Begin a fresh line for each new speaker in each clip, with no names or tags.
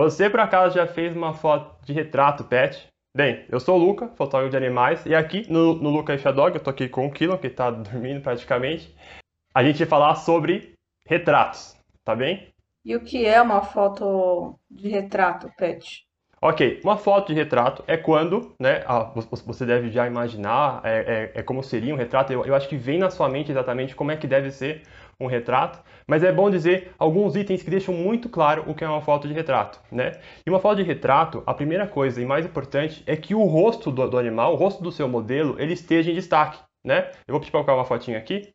Você por acaso já fez uma foto de retrato pet? Bem, eu sou o Luca, fotógrafo de animais, e aqui no, no Luca Dog, eu tô aqui com o Kilo, que tá dormindo praticamente, a gente vai falar sobre retratos, tá bem?
E o que é uma foto de retrato pet?
Ok, uma foto de retrato é quando, né, você deve já imaginar é, é, é como seria um retrato, eu, eu acho que vem na sua mente exatamente como é que deve ser um retrato, mas é bom dizer alguns itens que deixam muito claro o que é uma foto de retrato, né? E uma foto de retrato, a primeira coisa e mais importante é que o rosto do, do animal, o rosto do seu modelo, ele esteja em destaque, né? Eu vou para colocar uma fotinha aqui.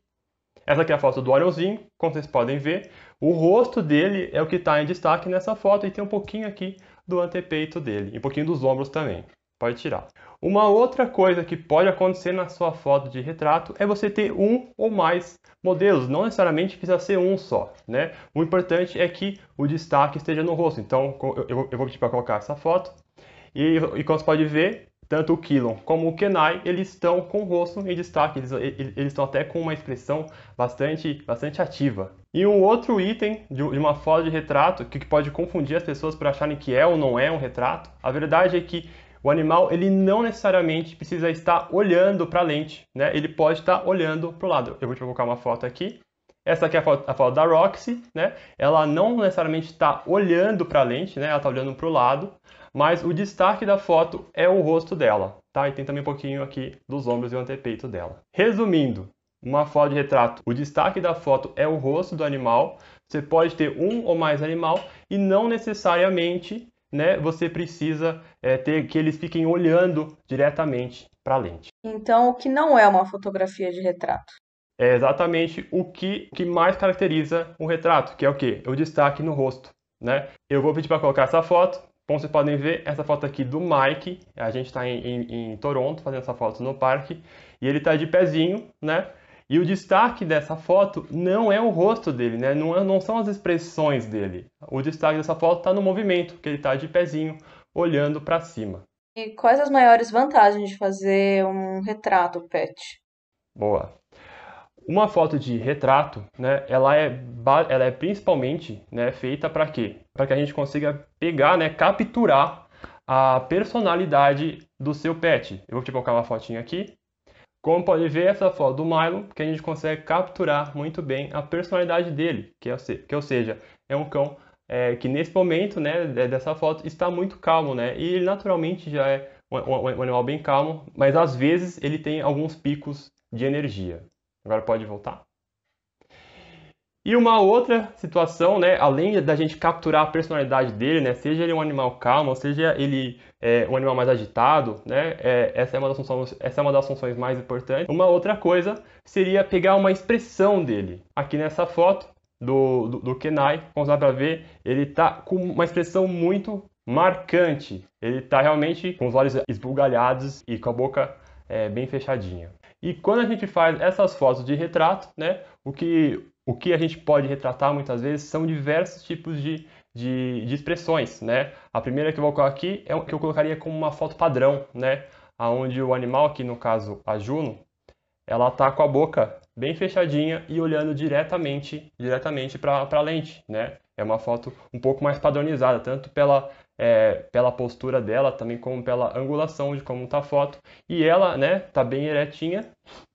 Essa aqui é a foto do Orionzinho, como vocês podem ver, o rosto dele é o que está em destaque nessa foto e tem um pouquinho aqui do antepeito dele e um pouquinho dos ombros também. Pode tirar. Uma outra coisa que pode acontecer na sua foto de retrato é você ter um ou mais modelos. Não necessariamente precisa ser um só, né? O importante é que o destaque esteja no rosto. Então, eu vou pedir para colocar essa foto. E, e como você pode ver, tanto o Kilon como o Kenai, eles estão com o rosto em destaque, eles, eles estão até com uma expressão bastante, bastante ativa. E um outro item de uma foto de retrato que pode confundir as pessoas por acharem que é ou não é um retrato, a verdade é que o animal ele não necessariamente precisa estar olhando para a lente, né? ele pode estar olhando para o lado. Eu vou te colocar uma foto aqui. Essa aqui é a foto, a foto da Roxy, né? ela não necessariamente está olhando para a lente, né? ela está olhando para o lado, mas o destaque da foto é o rosto dela, tá? E tem também um pouquinho aqui dos ombros e o antepeito dela. Resumindo, uma foto de retrato, o destaque da foto é o rosto do animal. Você pode ter um ou mais animal e não necessariamente, né, você precisa é, ter que eles fiquem olhando diretamente para a lente.
Então, o que não é uma fotografia de retrato?
É exatamente o que, que mais caracteriza um retrato, que é o que? O destaque no rosto. Né? Eu vou pedir para colocar essa foto. Como vocês podem ver, essa foto aqui do Mike, a gente está em, em, em, Toronto fazendo essa foto no parque, e ele está de pezinho, né? E o destaque dessa foto não é o rosto dele, né? Não, é, não são as expressões dele. O destaque dessa foto está no movimento, que ele está de pezinho, olhando para cima.
E quais as maiores vantagens de fazer um retrato pet?
Boa. Uma foto de retrato, né, ela é, ela é principalmente né, feita para quê? Para que a gente consiga pegar, né, capturar a personalidade do seu pet. Eu vou te colocar uma fotinha aqui. Como pode ver, essa foto do Milo, que a gente consegue capturar muito bem a personalidade dele, que, é, que ou seja, é um cão é, que nesse momento, né, dessa foto, está muito calmo, né, e ele naturalmente já é um, um, um animal bem calmo, mas às vezes ele tem alguns picos de energia. Agora pode voltar. E uma outra situação, né, além da gente capturar a personalidade dele, né, seja ele um animal calmo, seja ele é, um animal mais agitado, né, é, essa, é uma das funções, essa é uma das funções mais importantes. Uma outra coisa seria pegar uma expressão dele. Aqui nessa foto do, do, do Kenai, como dá para ver, ele está com uma expressão muito marcante. Ele está realmente com os olhos esbugalhados e com a boca é, bem fechadinha. E quando a gente faz essas fotos de retrato, né, o, que, o que a gente pode retratar muitas vezes são diversos tipos de, de, de expressões. Né? A primeira que eu vou colocar aqui é o que eu colocaria como uma foto padrão, né? onde o animal, aqui no caso a Juno, ela está com a boca bem fechadinha e olhando diretamente, diretamente para a lente. Né? É uma foto um pouco mais padronizada, tanto pela é, pela postura dela, também como pela angulação de como está a foto. E ela, né, tá bem eretinha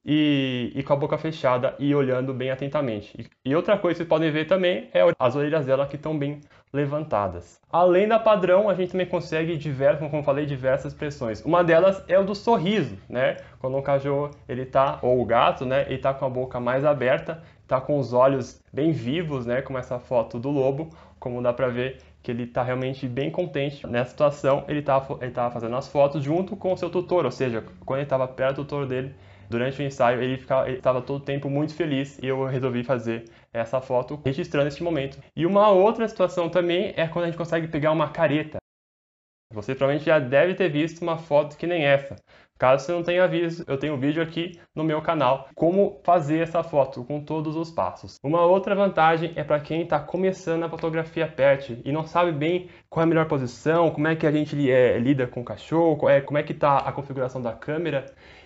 e, e com a boca fechada e olhando bem atentamente. E, e outra coisa que vocês podem ver também é as orelhas dela que estão bem levantadas. Além da padrão, a gente também consegue diversas, como eu falei, diversas expressões. Uma delas é o do sorriso, né? Quando o cachorro ele tá ou o gato, né, ele tá com a boca mais aberta, tá com os olhos bem vivos, né, como essa foto do lobo, como dá para ver que ele está realmente bem contente nessa situação. Ele estava ele tava fazendo as fotos junto com o seu tutor, ou seja, quando ele estava perto do tutor dele, durante o ensaio, ele estava todo o tempo muito feliz e eu resolvi fazer essa foto registrando este momento. E uma outra situação também é quando a gente consegue pegar uma careta. Você provavelmente já deve ter visto uma foto que nem essa. Caso você não tenha visto, eu tenho um vídeo aqui no meu canal como fazer essa foto com todos os passos. Uma outra vantagem é para quem está começando a fotografia pet e não sabe bem qual é a melhor posição, como é que a gente é, lida com o cachorro, é, como é que está a configuração da câmera.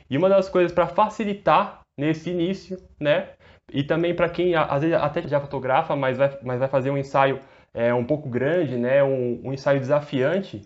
E uma das coisas para facilitar nesse início, né? E também para quem às vezes até já fotografa, mas vai, mas vai fazer um ensaio é um pouco grande, né, um, um ensaio desafiante,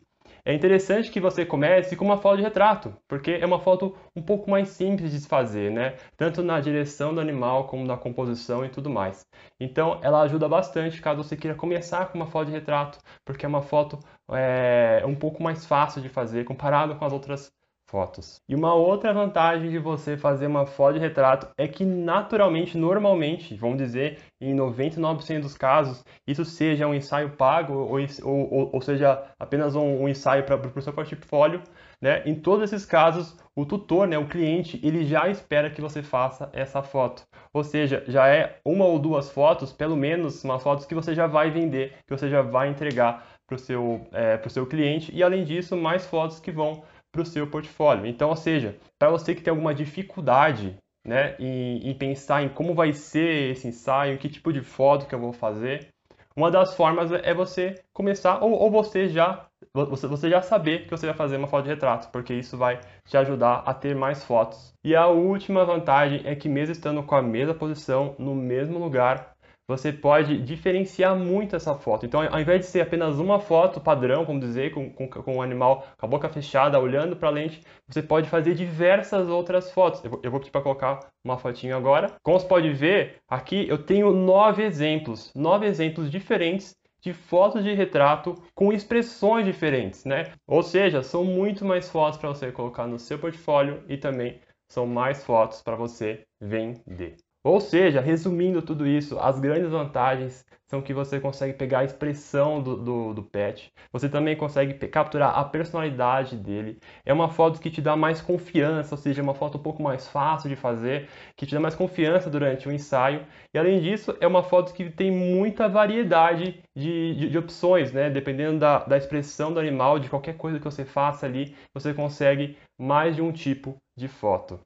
é interessante que você comece com uma foto de retrato, porque é uma foto um pouco mais simples de se fazer, né? Tanto na direção do animal como na composição e tudo mais. Então, ela ajuda bastante caso você queira começar com uma foto de retrato, porque é uma foto é, um pouco mais fácil de fazer comparado com as outras fotos. E uma outra vantagem de você fazer uma foto de retrato é que naturalmente, normalmente, vamos dizer, em 99% dos casos, isso seja um ensaio pago ou, ou, ou seja apenas um, um ensaio para o seu portfólio, né? Em todos esses casos, o tutor, né, o cliente, ele já espera que você faça essa foto. Ou seja, já é uma ou duas fotos, pelo menos uma fotos que você já vai vender, que você já vai entregar para o seu, é, seu cliente. E além disso, mais fotos que vão para o seu portfólio. Então, ou seja, para você que tem alguma dificuldade né, em, em, pensar em como vai ser esse ensaio, que tipo de foto que eu vou fazer, uma das formas é você começar, ou, ou você já você, já saber que você vai fazer uma foto de retrato, porque isso vai te ajudar a ter mais fotos. E a última vantagem é que mesmo estando com a mesma posição, no mesmo lugar, você pode diferenciar muito essa foto. Então, ao invés de ser apenas uma foto padrão, vamos dizer, com, com, com um animal com a boca fechada, olhando para a lente, você pode fazer diversas outras fotos. Eu eu vou pedir para colocar uma fotinho agora. Como você pode ver, aqui eu tenho nove exemplos, nove exemplos diferentes de fotos de retrato com expressões diferentes, né? Ou seja, são muito mais fotos para você colocar no seu portfólio e também são mais fotos para você vender. Ou seja, resumindo tudo isso, as grandes vantagens são que você consegue pegar a expressão do, do, do, pet, você também consegue capturar a personalidade dele. É uma foto que te dá mais confiança, ou seja, é uma foto um pouco mais fácil de fazer, que te dá mais confiança durante o ensaio. E além disso, é uma foto que tem muita variedade de, de, de opções, né? Dependendo da, da expressão do animal, de qualquer coisa que você faça ali, você consegue mais de um tipo de foto.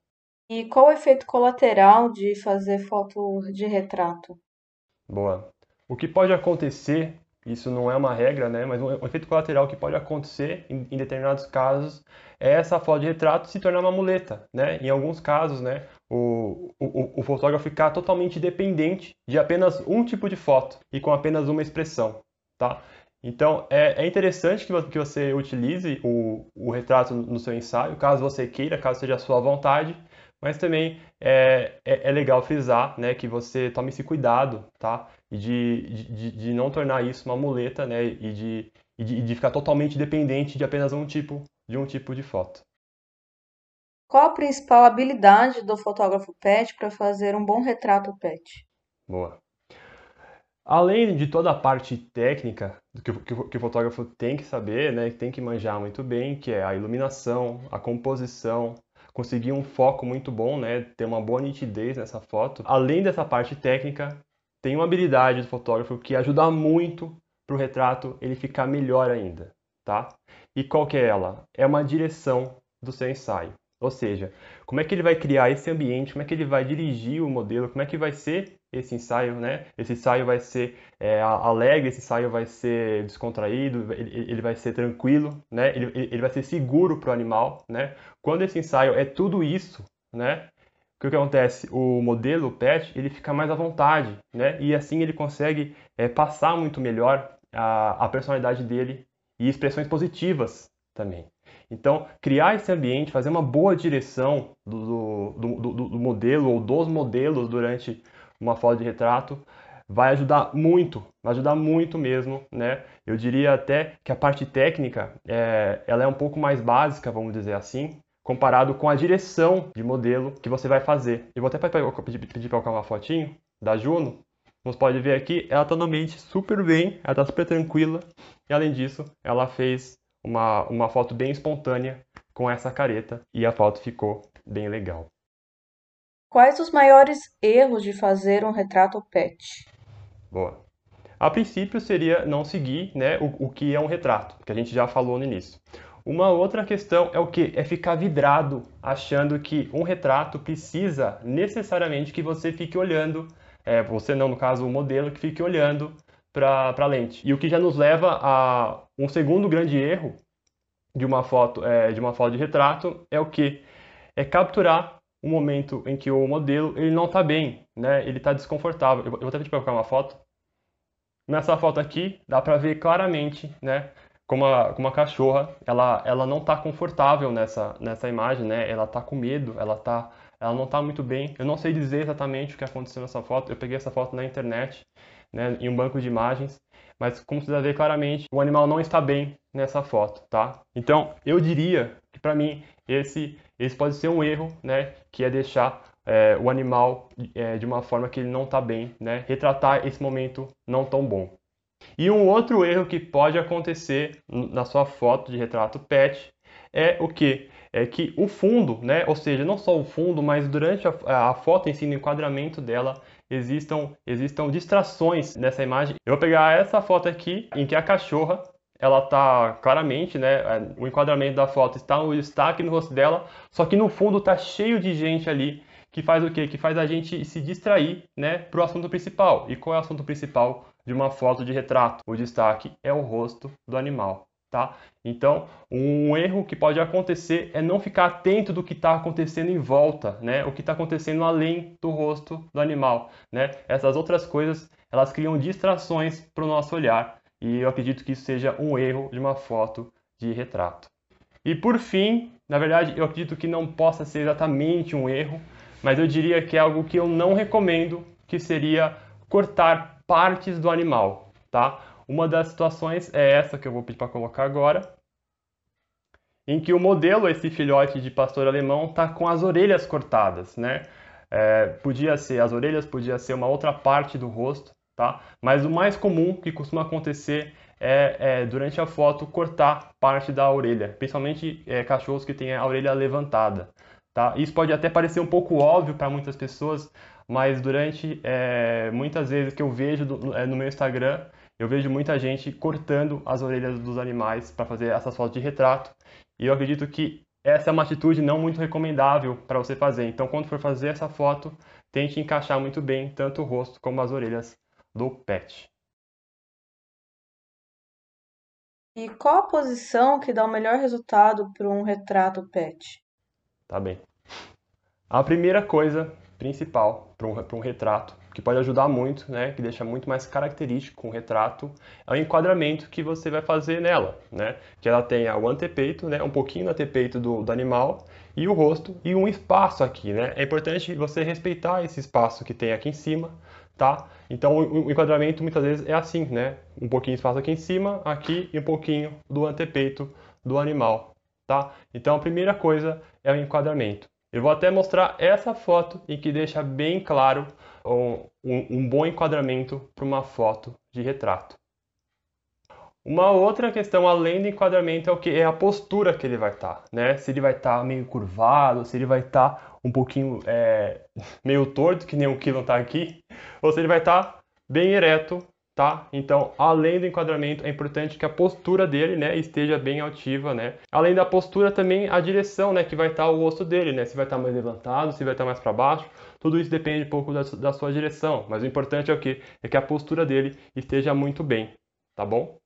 E qual o efeito colateral de fazer foto de retrato?
Boa. O que pode acontecer, isso não é uma regra, né, mas um efeito colateral que pode acontecer em, em determinados casos é essa foto de retrato se tornar uma muleta, né? Em alguns casos, né, o, o, o fotógrafo ficar totalmente dependente de apenas um tipo de foto e com apenas uma expressão, tá? Então, é, é interessante que, que você utilize o, o retrato no seu ensaio, caso você queira, caso seja a sua vontade, mas também é, é, é, legal frisar né, que você tome esse cuidado, tá? E de, de, de não tornar isso uma muleta, né? E de, e de, de ficar totalmente dependente de apenas um tipo de um tipo de foto.
Qual a principal habilidade do fotógrafo pet para fazer um bom retrato pet?
Boa. Além de toda a parte técnica que, que, que, o fotógrafo tem que saber, né, tem que manjar muito bem, que é a iluminação, a composição, conseguir um foco muito bom, né? Ter uma boa nitidez nessa foto. Além dessa parte técnica, tem uma habilidade do fotógrafo que ajuda muito para o retrato ele ficar melhor ainda, tá? E qual que é ela? É uma direção do seu ensaio. Ou seja, como é que ele vai criar esse ambiente, como é que ele vai dirigir o modelo, como é que vai ser esse ensaio, né? Esse ensaio vai ser é, alegre, esse ensaio vai ser descontraído, ele, ele vai ser tranquilo, né? Ele, ele vai ser seguro para o animal, né? Quando esse ensaio é tudo isso, né? O que acontece? O modelo, o pet, ele fica mais à vontade, né? E assim ele consegue é, passar muito melhor a, a personalidade dele e expressões positivas também. Então, criar esse ambiente, fazer uma boa direção do, do, do, do modelo ou dos modelos durante uma foto de retrato vai ajudar muito, vai ajudar muito mesmo, né? Eu diria até que a parte técnica é, ela é um pouco mais básica, vamos dizer assim, comparado com a direção de modelo que você vai fazer. Eu vou até pedir, para colocar uma fotinho da Juno. Você pode ver aqui, ela está no ambiente super bem, ela está super tranquila. E além disso, ela fez uma, uma foto bem espontânea com essa careta e a foto ficou bem legal.
Quais os maiores erros de fazer um retrato pet?
Boa. A princípio seria não seguir né, o, o que é um retrato, que a gente já falou no início. Uma outra questão é o que? É ficar vidrado, achando que um retrato precisa necessariamente que você fique olhando, é, você não, no caso, o modelo, que fique olhando para a lente. E o que já nos leva a um segundo grande erro de uma foto, é, de uma foto de retrato é o que? É capturar o momento em que o modelo ele não está bem, né? Ele está desconfortável. Eu vou até para colocar uma foto. Nessa foto aqui, dá para ver claramente, né, como a, como a cachorra, ela, ela não está confortável nessa, nessa imagem, né, ela está com medo, ela, tá, ela não está muito bem. Eu não sei dizer exatamente o que aconteceu nessa foto, eu peguei essa foto na internet, né, em um banco de imagens, mas como você dá ver claramente, o animal não está bem nessa foto, tá? Então, eu diria que para mim esse, esse pode ser um erro, né, que é deixar é, o animal é, de uma forma que ele não está bem, né? Retratar esse momento não tão bom. E um outro erro que pode acontecer na sua foto de retrato pet é o que? É que o fundo, né? Ou seja, não só o fundo, mas durante a, a foto em si, no enquadramento dela, existam, existam distrações nessa imagem. Eu vou pegar essa foto aqui, em que a cachorra ela tá claramente, né? É, o enquadramento da foto está no destaque no rosto dela, só que no fundo tá cheio de gente ali que faz o quê? Que faz a gente se distrair, né, para o assunto principal. E qual é o assunto principal de uma foto de retrato? O destaque é o rosto do animal, tá? Então, um erro que pode acontecer é não ficar atento do que está acontecendo em volta, né? O que está acontecendo além do rosto do animal, né? Essas outras coisas, elas criam distrações para o nosso olhar. E eu acredito que isso seja um erro de uma foto de retrato. E por fim, na verdade, eu acredito que não possa ser exatamente um erro, mas eu diria que é algo que eu não recomendo, que seria cortar partes do animal, tá? Uma das situações é essa que eu vou pedir para colocar agora, em que o modelo, esse filhote de pastor alemão, está com as orelhas cortadas, né? É, podia ser as orelhas, podia ser uma outra parte do rosto, tá? Mas o mais comum que costuma acontecer é, é durante a foto cortar parte da orelha, principalmente é, cachorros que têm a orelha levantada. Tá? Isso pode até parecer um pouco óbvio para muitas pessoas, mas durante é, muitas vezes que eu vejo do, é, no meu Instagram, eu vejo muita gente cortando as orelhas dos animais para fazer essas fotos de retrato. E eu acredito que essa é uma atitude não muito recomendável para você fazer. Então, quando for fazer essa foto, tente encaixar muito bem tanto o rosto como as orelhas do pet.
E qual a posição que dá o melhor resultado para um retrato pet?
Tá bem. A primeira coisa principal para um, um retrato, que pode ajudar muito, né, que deixa muito mais característico um retrato, é o enquadramento que você vai fazer nela, né? Que ela tenha o antepeito, né, um pouquinho do antepeito do, do animal e o rosto e um espaço aqui, né? É importante você respeitar esse espaço que tem aqui em cima, tá? Então o, o enquadramento muitas vezes é assim, né? Um pouquinho de espaço aqui em cima, aqui e um pouquinho do antepeito do animal, tá? Então a primeira coisa é o enquadramento. Eu vou até mostrar essa foto em que deixa bem claro um, um bom enquadramento para uma foto de retrato. Uma outra questão além do enquadramento é o que é a postura que ele vai estar, tá, né? Se ele vai estar tá meio curvado, se ele vai estar tá um pouquinho é, meio torto, que nem o Kilon está aqui, ou se ele vai estar tá bem ereto, tá? Então, além do enquadramento, é importante que a postura dele, né, esteja bem altiva, né? Além da postura, também a direção, né, que vai estar o rosto dele, né? Se vai estar mais levantado, se vai estar mais para baixo, tudo isso depende um pouco da, da sua direção. Mas o importante é o que? É que a postura dele esteja muito bem, tá bom?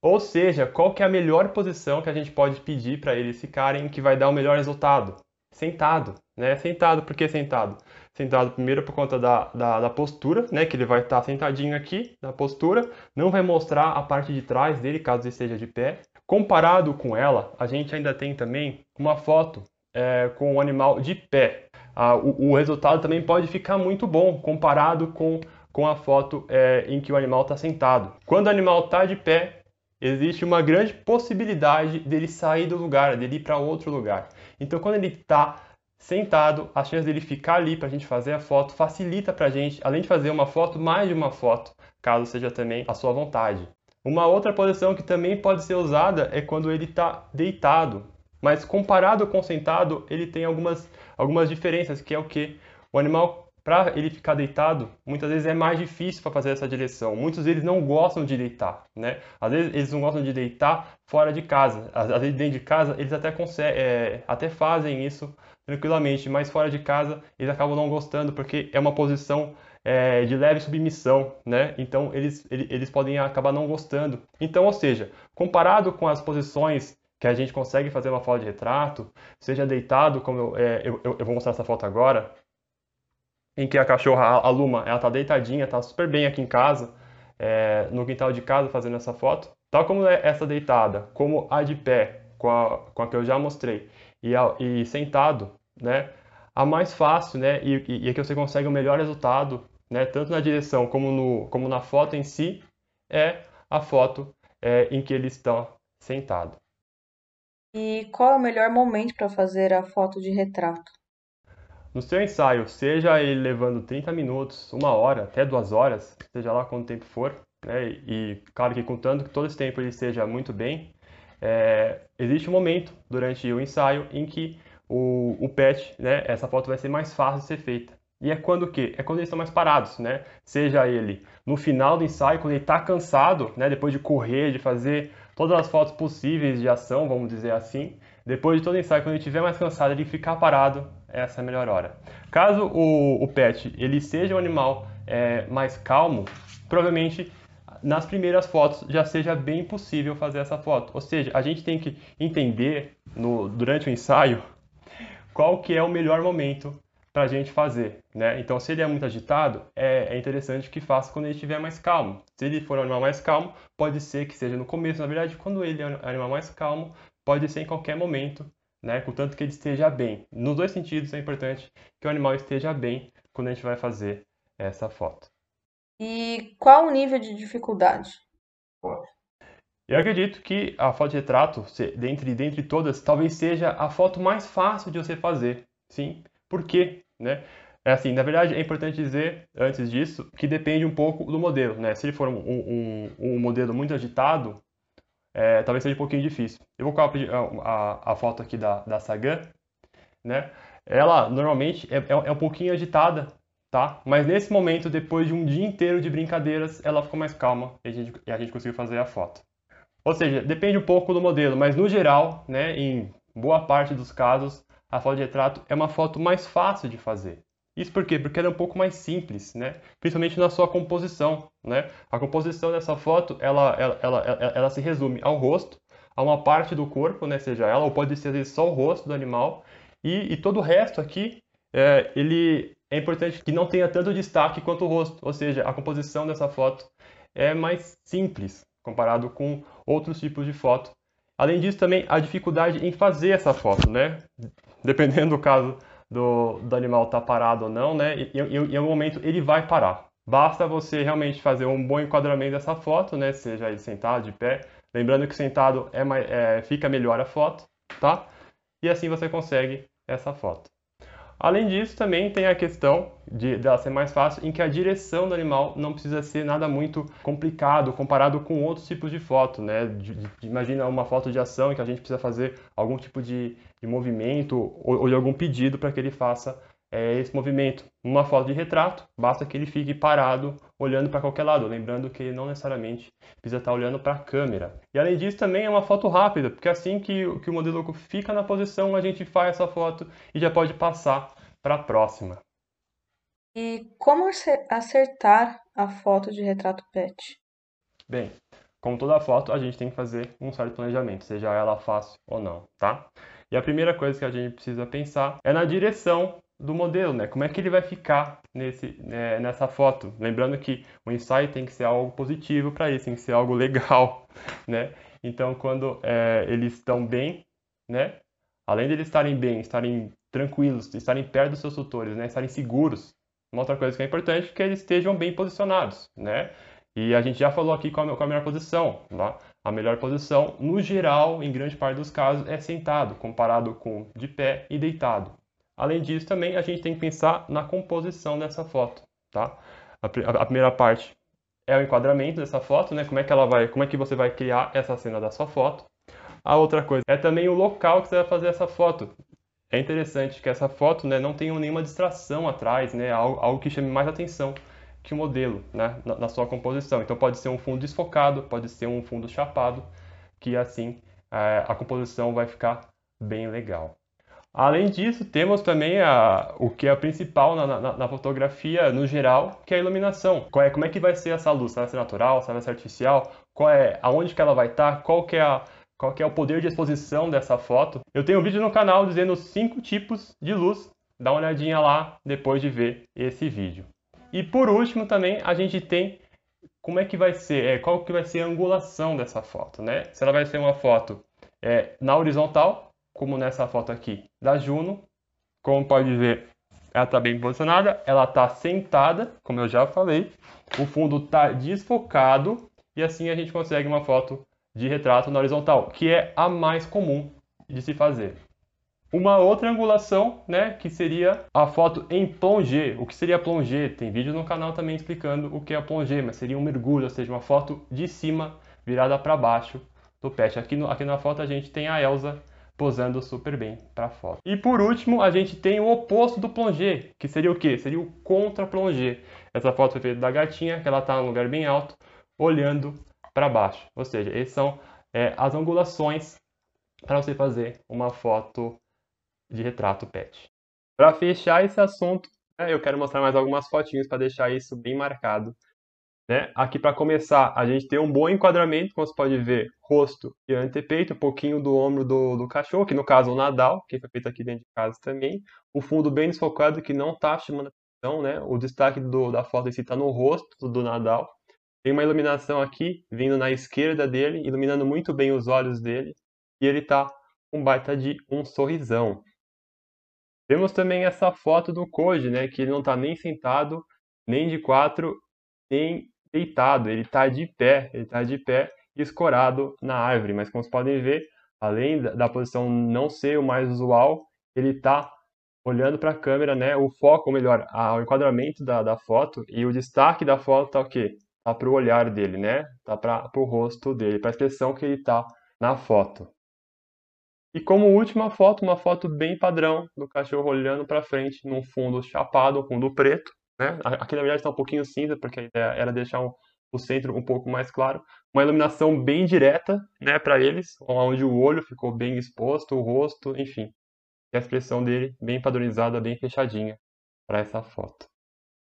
Ou seja, qual que é a melhor posição que a gente pode pedir para eles ficarem que vai dar o melhor resultado? Sentado, né? Sentado, por que sentado? sentado primeiro por conta da, da, da, postura, né? Que ele vai estar sentadinho aqui na postura, não vai mostrar a parte de trás dele caso ele esteja de pé. Comparado com ela, a gente ainda tem também uma foto é, com o animal de pé. Ah, o, o, resultado também pode ficar muito bom comparado com, com a foto é, em que o animal está sentado. Quando o animal está de pé, existe uma grande possibilidade dele sair do lugar, dele ir para outro lugar. Então, quando ele está sentado, a chance dele ficar ali para a gente fazer a foto facilita para a gente, além de fazer uma foto, mais de uma foto, caso seja também a sua vontade. Uma outra posição que também pode ser usada é quando ele está deitado, mas comparado com sentado, ele tem algumas, algumas diferenças, que é o que? O animal, para ele ficar deitado, muitas vezes é mais difícil para fazer essa direção. Muitos deles não gostam de deitar, né? Às vezes eles não gostam de deitar fora de casa. Às, vezes dentro de casa eles até, conseguem, é, até fazem isso tranquilamente, mas fora de casa eles acabam não gostando porque é uma posição é, de leve submissão, né? Então eles, eles podem acabar não gostando. Então, ou seja, comparado com as posições que a gente consegue fazer uma foto de retrato, seja deitado, como eu, é, eu, eu vou mostrar essa foto agora, em que a cachorra, a Luma, ela tá deitadinha, tá super bem aqui em casa, é, no quintal de casa fazendo essa foto, tal como é essa deitada, como a de pé, com a, com a que eu já mostrei, e, a, e sentado, né, a mais fácil, né, e, e, que você consegue o melhor resultado, né, tanto na direção como, no, como na foto em si, é a foto é, em que ele está sentado.
E qual é o melhor momento para fazer a foto de retrato?
No seu ensaio, seja ele levando 30 minutos, uma hora, até duas horas, seja lá quanto tempo for, né? e claro que contando que todo esse tempo ele esteja muito bem, é, existe um momento durante o ensaio em que o, o né, essa foto vai ser mais fácil de ser feita. E é quando o quê? É quando eles estão mais parados, né? Seja ele no final do ensaio, quando ele está cansado, né? Depois de correr, de fazer todas as fotos possíveis de ação, vamos dizer assim. Depois de todo o ensaio, quando ele estiver mais cansado, ele ficar parado, essa é a melhor hora. Caso o, o pet ele seja um animal é, mais calmo, provavelmente nas primeiras fotos já seja bem possível fazer essa foto. Ou seja, a gente tem que entender no, durante o ensaio qual que é o melhor momento para a gente fazer, né? Então, se ele é muito agitado, é, é, interessante que faça quando ele estiver mais calmo. Se ele for um animal mais calmo, pode ser que seja no começo, na verdade, quando ele é um animal mais calmo, pode ser em qualquer momento, né? Contanto que ele esteja bem. Nos dois sentidos é importante que o animal esteja bem quando a gente vai fazer essa foto.
E qual o nível de dificuldade?
Eu acredito que a foto de retrato, dentre, dentre todas, talvez seja a foto mais fácil de você fazer. Sim, por quê? Né? É assim, na verdade, é importante dizer, antes disso, que depende um pouco do modelo. Né? Se ele for um, um, um modelo muito agitado, é, talvez seja um pouquinho difícil. Eu vou colocar a, a, a foto aqui da, da Sagan. Né? Ela, normalmente, é, é, é um pouquinho agitada, tá? Mas nesse momento, depois de um dia inteiro de brincadeiras, ela ficou mais calma e a gente, e a gente conseguiu fazer a foto. Ou seja, depende um pouco do modelo, mas no geral, né, em boa parte dos casos, a foto de retrato é uma foto mais fácil de fazer. Isso por quê? Porque ela é um pouco mais simples, né? Principalmente na sua composição, né? A composição dessa foto, ela, ela, ela, ela, se resume ao rosto, a uma parte do corpo, né? Seja ela, ou pode ser só o rosto do animal, e, e todo o resto aqui, é, ele é importante que não tenha tanto destaque quanto o rosto, ou seja, a composição dessa foto é mais simples comparado com outros tipos de foto. Além disso, também a dificuldade em fazer essa foto, né? Dependendo do caso do, do animal estar tá parado ou não, né? E, e, em algum momento ele vai parar. Basta você realmente fazer um bom enquadramento dessa foto, né? Seja ele sentado, de pé. Lembrando que sentado é, é, fica melhor a foto, tá? E assim você consegue essa foto. Além disso, também tem a questão de dela ser mais fácil, em que a direção do animal não precisa ser nada muito complicado comparado com outros tipos de foto, né? De, de, imagina uma foto de ação em que a gente precisa fazer algum tipo de, de movimento ou, ou de algum pedido para que ele faça é, esse movimento. Uma foto de retrato, basta que ele fique parado, olhando para qualquer lado, lembrando que ele não necessariamente precisa estar olhando para a câmera. E além disso, também é uma foto rápida, porque assim que, que o modelo fica na posição, a gente faz essa foto e já pode passar para a próxima.
E como acertar a foto de retrato pet?
Bem, como toda foto, a gente tem que fazer um certo planejamento, seja ela fácil ou não, tá? E a primeira coisa que a gente precisa pensar é na direção do modelo, né? Como é que ele vai ficar nesse, né, nessa foto? Lembrando que o ensaio tem que ser algo positivo para isso, tem que ser algo legal, né? Então, quando é, eles estão bem, né? Além de eles estarem bem, estarem tranquilos, estarem perto dos seus tutores, né? Estarem seguros. Uma outra coisa que é importante é que eles estejam bem posicionados, né? E a gente já falou aqui qual a melhor posição, tá? A melhor posição, no geral, em grande parte dos casos, é sentado, comparado com de pé e deitado. Além disso, também a gente tem que pensar na composição dessa foto, tá? A, a, primeira parte é o enquadramento dessa foto, né? Como é que ela vai, como é que você vai criar essa cena da sua foto? A outra coisa é também o local que você vai fazer essa foto. É interessante que essa foto, né, não tenha nenhuma distração atrás, né? Algo, algo que chame mais atenção que o modelo, né, na, na sua composição. Então pode ser um fundo desfocado, pode ser um fundo chapado, que assim é, a composição vai ficar bem legal. Além disso, temos também a, o que é principal na, na, na, fotografia no geral, que é a iluminação. É, como é que vai ser essa luz? Se vai ser natural, se vai ser artificial? Qual é, aonde que ela vai estar? Qual que é a, qual que é o poder de exposição dessa foto? Eu tenho um vídeo no canal dizendo cinco tipos de luz. Dá uma olhadinha lá depois de ver esse vídeo. E por último também a gente tem como é que vai ser, é, qual que vai ser a angulação dessa foto, né? Se ela vai ser uma foto é, na horizontal, como nessa foto aqui da Juno, como pode ver, ela está bem posicionada, ela está sentada, como eu já falei, o fundo está desfocado e assim a gente consegue uma foto de retrato na horizontal, que é a mais comum de se fazer. Uma outra angulação, né, que seria a foto em plongé. O que seria plongé? Tem vídeo no canal também explicando o que é plongé, mas seria um mergulho, ou seja, uma foto de cima virada para baixo do pet. Aqui, no, aqui na foto a gente tem a Elsa posando super bem para foto. E por último, a gente tem o oposto do plongé, que seria o quê? Seria o contra plongé. Essa foto foi feita da gatinha, que ela está num lugar bem alto, olhando para baixo. Ou seja, essas são é, as angulações para você fazer uma foto de retrato pet. Para fechar esse assunto, eu quero mostrar mais algumas fotinhos para deixar isso bem marcado. Né? Aqui para começar, a gente tem um bom enquadramento, como você pode ver, rosto e antepeito, um pouquinho do ombro do, do cachorro, que no caso é o Nadal, que foi feito aqui dentro de casa também. O fundo bem desfocado, que não está chamando atenção, né? O destaque do, da foto está no rosto do Nadal. Tem uma iluminação aqui, vindo na esquerda dele, iluminando muito bem os olhos dele. E ele está com um baita de um sorrisão. Temos também essa foto do Koji, né, que ele não está nem sentado, nem de quatro, nem deitado. Ele está de pé, ele está de pé escorado na árvore. Mas como vocês podem ver, além da posição não ser o mais usual, ele está olhando para a câmera, né, o foco, ou melhor, o enquadramento da, da foto e o destaque da foto está o quê? Está para o olhar dele, né? Está para o rosto dele, para a expressão que ele está na foto. E como última foto, uma foto bem padrão do cachorro olhando para frente num fundo chapado, um fundo preto. Né? Aqui na verdade está um pouquinho cinza, porque a ideia era deixar um, o centro um pouco mais claro. Uma iluminação bem direta né, para eles, onde o olho ficou bem exposto, o rosto, enfim. E a expressão dele bem padronizada, bem fechadinha para essa foto.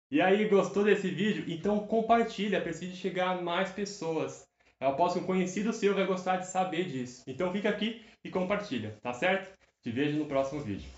E aí, gostou desse vídeo? Então compartilha, precisa chegar a mais pessoas. Eu aposto um conhecido seu vai gostar de saber disso. Então fica aqui e compartilha, tá certo? Te vejo no próximo vídeo.